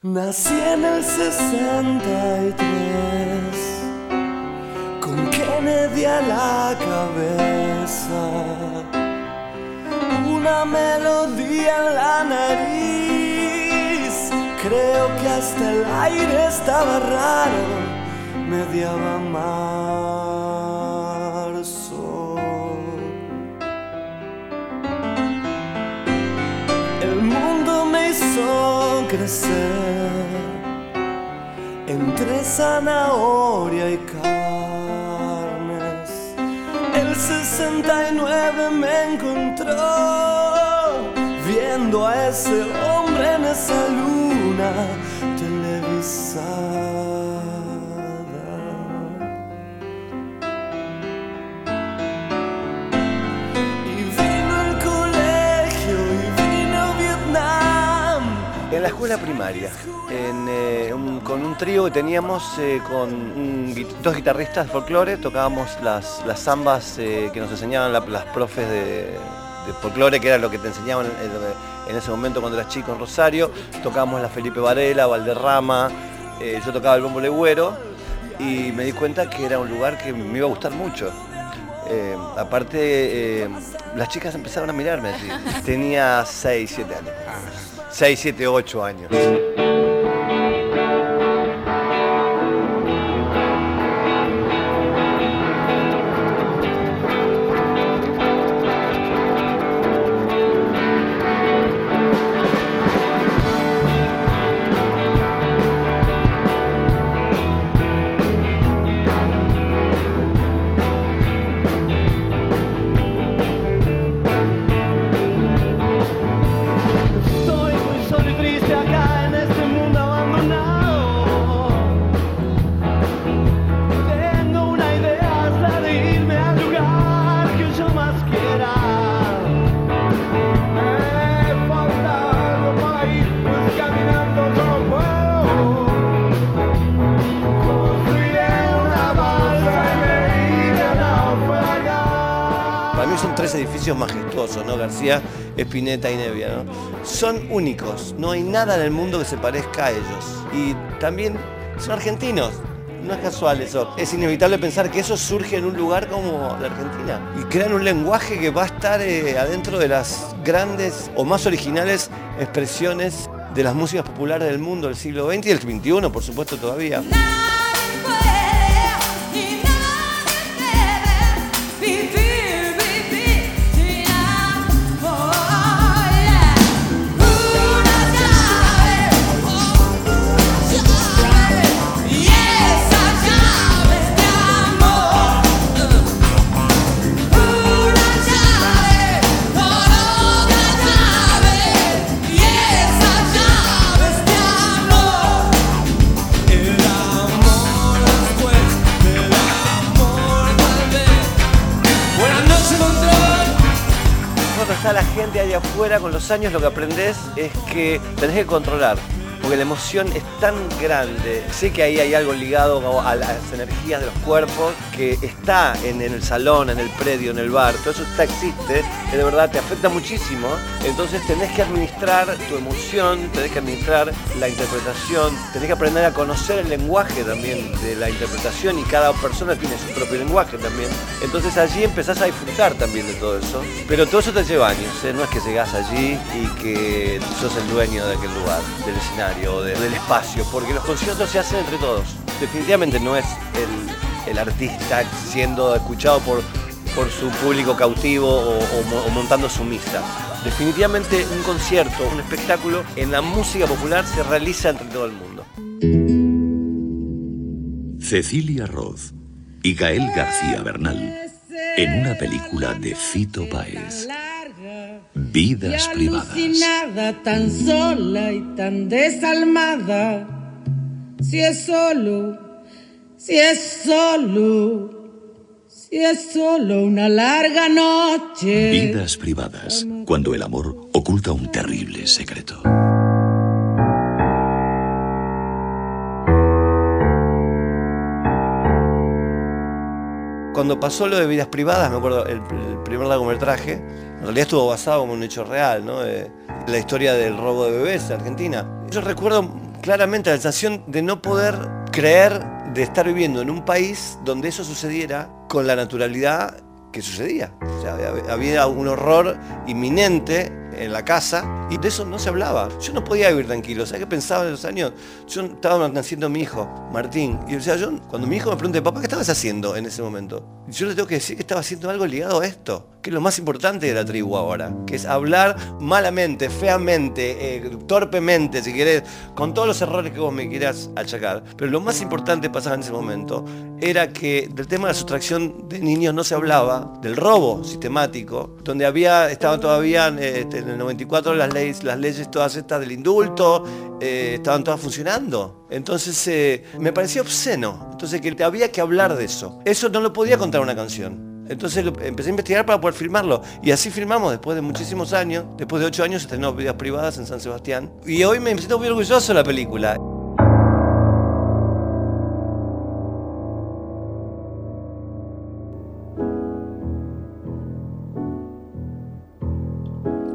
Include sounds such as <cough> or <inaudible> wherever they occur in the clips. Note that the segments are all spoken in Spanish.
Nací en el 63 con Kennedy a la cabeza, una melodía en la nariz. Creo que hasta el aire estaba raro, mediaba marzo. El mundo me hizo crecer entre zanahoria y carnes. El 69 me encontró viendo a ese hombre en esa luna televisada. En la escuela primaria, en, eh, un- con un trío que teníamos eh, con un dos guitarristas de folclore, tocábamos las, las zambas eh, que nos enseñaban la- las profes de, de folclore, que era lo que te enseñaban en, en ese momento cuando eras chico en Rosario. Tocábamos la Felipe Varela, Valderrama, yo tocaba el bombo legüero y me di cuenta que era un lugar que me iba a gustar mucho. Aparte, las chicas empezaron a mirarme así. <laughs> Tenía 6, 7 años. 6, 7, 8 años. Pues. Para mí son tres edificios majestuosos, ¿no? García, Espineta y Nevia, ¿no? Son únicos, no hay nada en el mundo que se parezca a ellos. Y también son argentinos. No es casual eso. Es inevitable pensar que eso surge en un lugar como la Argentina. Y crean un lenguaje que va a estar eh, adentro de las grandes o más originales expresiones de las músicas populares del mundo del siglo XX y del XXI, por supuesto, todavía. Cuando está la gente ahí afuera, con los años lo que aprendes es que tenés que controlar. Porque la emoción es tan grande. Sé que ahí hay algo ligado a las energías de los cuerpos que está en, el salón, en el predio, en el bar. Todo eso está, existe, que de verdad te afecta muchísimo. Entonces tenés que administrar tu emoción, tenés que administrar la interpretación, tenés que aprender a conocer el lenguaje también de la interpretación y cada persona tiene su propio lenguaje también. Entonces allí empezás a disfrutar también de todo eso. Pero todo eso te lleva años, ¿eh? no es que llegás allí y que sos el dueño de aquel lugar, del escenario del espacio, porque los conciertos se hacen entre todos. Definitivamente no es el, el artista siendo escuchado por, por su público cautivo o montando su misa. Definitivamente un concierto, un espectáculo en la música popular se realiza entre todo el mundo. Cecilia Roth y Gael García Bernal en una película de Fito Páez. Vidas privadas. alucinada, tan sola y tan desalmada. Si es solo, si es solo, si es solo una larga noche. Vidas privadas, cuando el amor oculta un terrible secreto. Cuando pasó lo de vidas privadas, me acuerdo, el, primer largometraje, en realidad estuvo basado en un hecho real, ¿no? La historia del robo de bebés en Argentina. Yo recuerdo claramente la sensación de no poder creer de estar viviendo en un país donde eso sucediera con la naturalidad que sucedía. O sea, hab- había un horror inminente en la casa y de eso no se hablaba. Yo no podía vivir tranquilo. ¿Sabes qué pensaba en los años? Yo estaba naciendo mi hijo, Martín. Y o sea, yo, cuando mi hijo me pregunta, papá, ¿qué estabas haciendo en ese momento? Yo le tengo que decir que estaba haciendo algo ligado a esto, que lo más importante de la tribu ahora, que es hablar malamente, feamente, eh, torpemente, si querés, con todos los errores que vos me quieras achacar. Pero lo más importante pasaba en ese momento era que del tema de la sustracción de niños no se hablaba, del robo sistemático, donde había, estaban todavía este, en el 94 las leyes, las leyes todas estas del indulto, eh, estaban todas funcionando. Entonces eh, me parecía obsceno. Entonces que había que hablar de eso. Eso no lo podía contar una canción. Entonces empecé a investigar para poder filmarlo. Y así filmamos después de muchísimos años. Después de ocho años estrenó Vidas Privadas en San Sebastián. Y hoy me siento muy orgulloso de la película.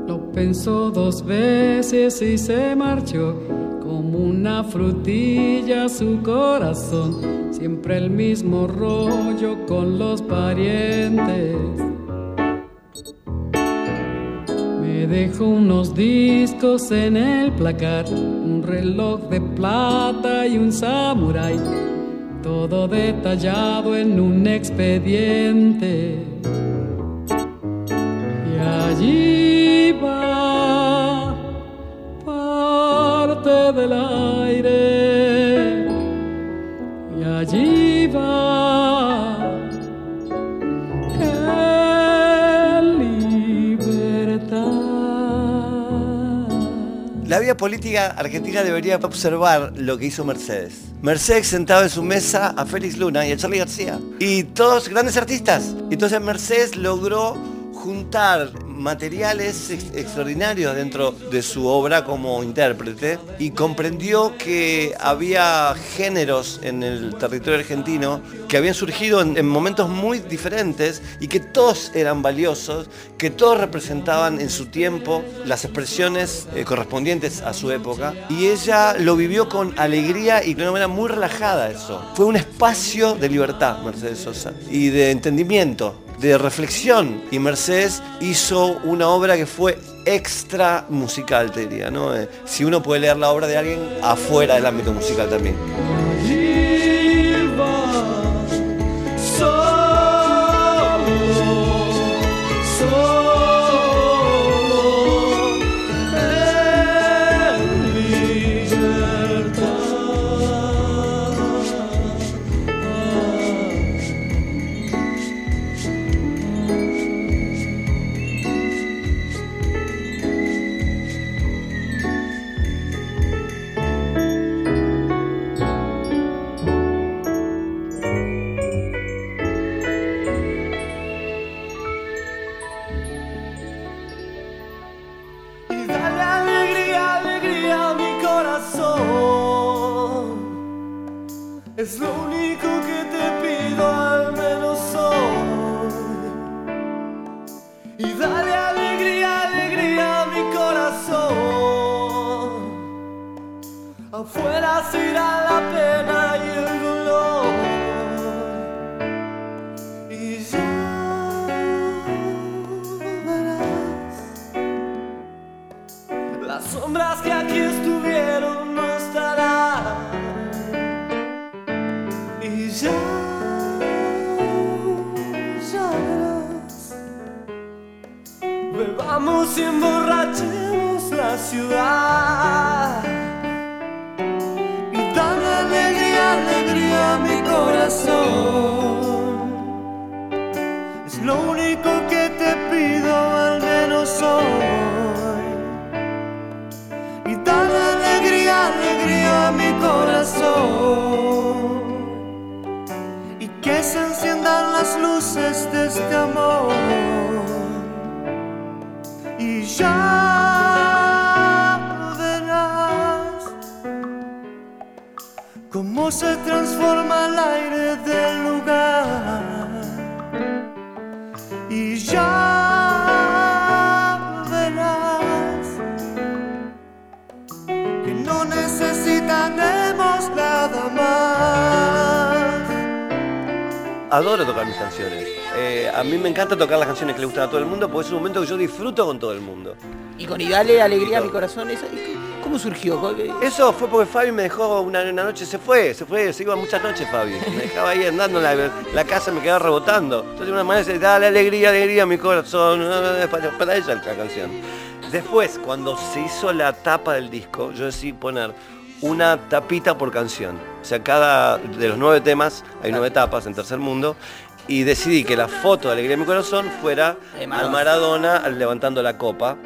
Lo pensó dos veces y se marchó como una frutilla su corazón. Siempre el mismo rollo con los parientes. Me dejó unos discos en el placar, un reloj de plata y un samurái, todo detallado en un expediente. Y allí del aire. Y allí va. ¡Qué libertad! La vida política argentina debería observar lo que hizo Mercedes. Mercedes sentaba en su mesa a Félix Luna y a Charlie García. Y todos grandes artistas. Entonces Mercedes logró juntar materiales ex- extraordinarios dentro de su obra como intérprete y comprendió que había géneros en el territorio argentino que habían surgido en, en momentos muy diferentes y que todos eran valiosos, que todos representaban en su tiempo las expresiones eh, correspondientes a su época y ella lo vivió con alegría y de una manera muy relajada eso. Fue un espacio de libertad, Mercedes Sosa, y de entendimiento de reflexión y Mercedes hizo una obra que fue extra musical, te diría, ¿no? Eh, si uno puede leer la obra de alguien afuera del ámbito musical también. Es lo único que te pido, al menos hoy. Y dale alegría, alegría a mi corazón. Afuera se irá la pena y el dolor. Y ya verás. Las sombras que aquí estuvieron no estarán. Bebamos y emborrachemos la ciudad. Y dale alegría, alegría a mi corazón. Es lo único que te pido, al menos hoy. Y dale alegría, alegría a mi corazón. Y que se enciendan las luces de este amor. Adoro tocar mis canciones. Eh, a mí me encanta tocar las canciones que le gustan a todo el mundo porque es un momento que yo disfruto con todo el mundo. Y con Y dale alegría a mi corazón, ¿eso- ¿cómo surgió? ¿Cómo- Eso fue porque Fabi me dejó una, una noche, se fue, se fue, se iba muchas noches Fabi. Me dejaba ahí andando la, la casa, me quedaba rebotando. Entonces una manera dice, dale alegría, alegría a mi corazón, <laughs> para ella la canción. Después, cuando se hizo la tapa del disco, yo decidí poner una tapita por canción. O sea, cada de los nueve temas, hay nueve tapas en Tercer Mundo, y decidí que la foto de Alegría de mi Corazón fuera De. Maradona levantando la copa,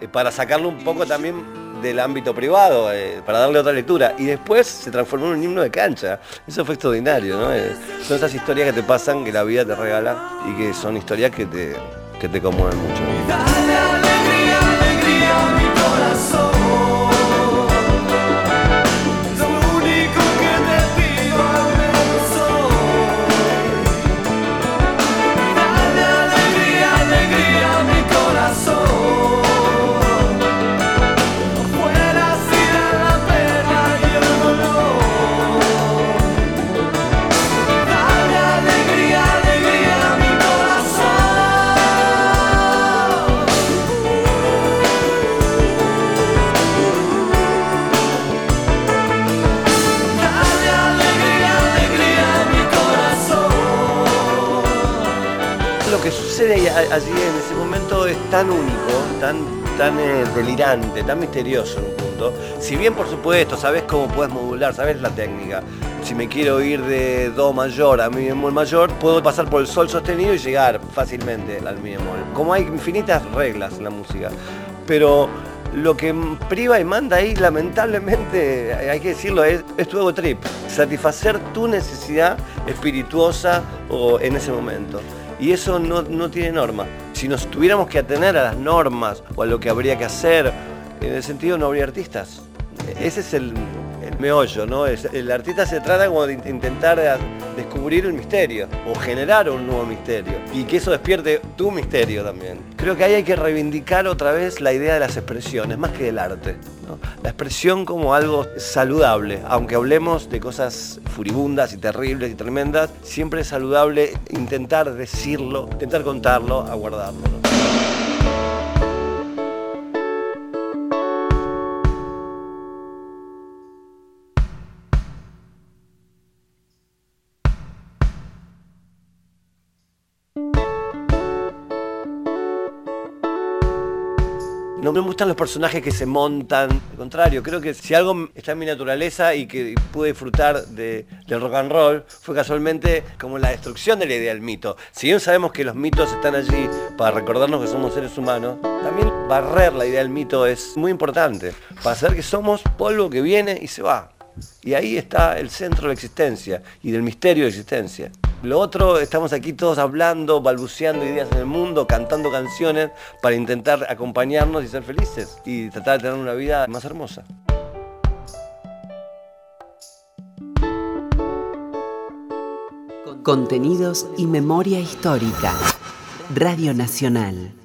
eh, para sacarlo un poco también del ámbito privado, eh, para darle otra lectura. Y después se transformó en un himno de cancha. Eso fue extraordinario, ¿no? Eh, son esas historias que te pasan, que la vida te regala, y que son historias que te, que te conmueven mucho. Allí en ese momento es tan único, tan, tan eh, delirante, tan misterioso en un punto. Si bien, por supuesto, sabes cómo puedes modular, sabes la técnica. Si me quiero ir de Do mayor a Mi bemol mayor, puedo pasar por el Sol sostenido y llegar fácilmente al Mi bemol. Como hay infinitas reglas en la música. Pero lo que priva y manda ahí, lamentablemente, hay que decirlo, es, es tu ego trip. Satisfacer tu necesidad espirituosa o en ese momento. Y eso no, no tiene norma. Si nos tuviéramos que atener a las normas o a lo que habría que hacer, en el sentido no habría artistas. Ese es el meollo, ¿no? El artista se trata como de int- intentar descubrir el misterio o generar un nuevo misterio y que eso despierte tu misterio también. Creo que ahí hay que reivindicar otra vez la idea de las expresiones, más que del arte. La expresión como algo saludable, aunque hablemos de cosas furibundas y terribles y tremendas, siempre es saludable intentar decirlo, intentar contarlo, aguardarlo. No me gustan los personajes que se montan. Al contrario, creo que si algo está en mi naturaleza y que pude disfrutar de- del rock and roll, fue casualmente como la destrucción de la idea del mito. Si bien sabemos que los mitos están allí para recordarnos que somos seres humanos, también barrer la idea del mito es muy importante. Para saber que somos polvo que viene y se va. Y ahí está el centro de la existencia y del misterio de la existencia. Lo otro, estamos aquí todos hablando, balbuceando ideas en el mundo, cantando canciones para intentar acompañarnos y ser felices y tratar de tener una vida más hermosa. Contenidos y memoria histórica. Radio Nacional.